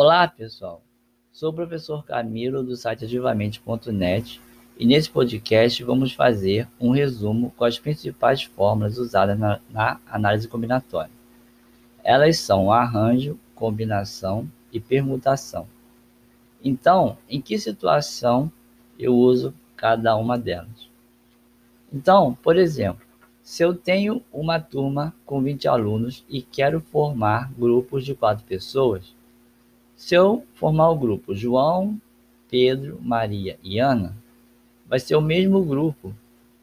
Olá, pessoal. Sou o professor Camilo do site ativamente.net e nesse podcast vamos fazer um resumo com as principais fórmulas usadas na, na análise combinatória. Elas são arranjo, combinação e permutação. Então, em que situação eu uso cada uma delas? Então, por exemplo, se eu tenho uma turma com 20 alunos e quero formar grupos de quatro pessoas, se eu formar o grupo João, Pedro, Maria e Ana, vai ser o mesmo grupo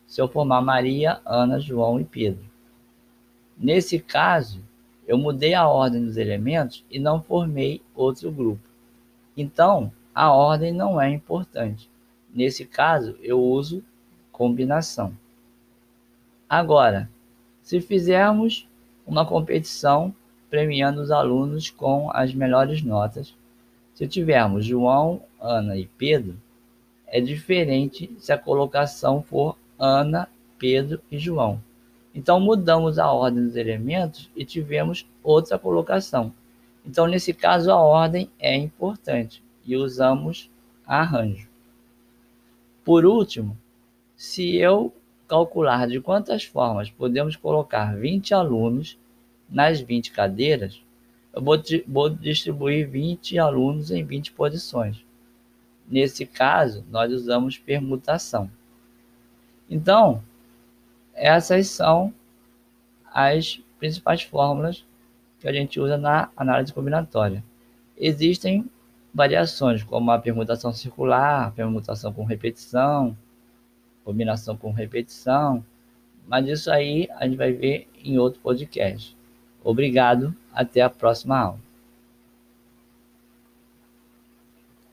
se eu formar Maria, Ana, João e Pedro. Nesse caso, eu mudei a ordem dos elementos e não formei outro grupo. Então, a ordem não é importante. Nesse caso, eu uso combinação. Agora, se fizermos uma competição premiando os alunos com as melhores notas. Se tivermos João, Ana e Pedro, é diferente se a colocação for Ana, Pedro e João. Então mudamos a ordem dos elementos e tivemos outra colocação. Então nesse caso a ordem é importante e usamos arranjo. Por último, se eu calcular de quantas formas podemos colocar 20 alunos nas 20 cadeiras, eu vou, vou distribuir 20 alunos em 20 posições. Nesse caso, nós usamos permutação. Então, essas são as principais fórmulas que a gente usa na análise combinatória. Existem variações, como a permutação circular, permutação com repetição, combinação com repetição, mas isso aí a gente vai ver em outro podcast. Obrigado, até a próxima aula.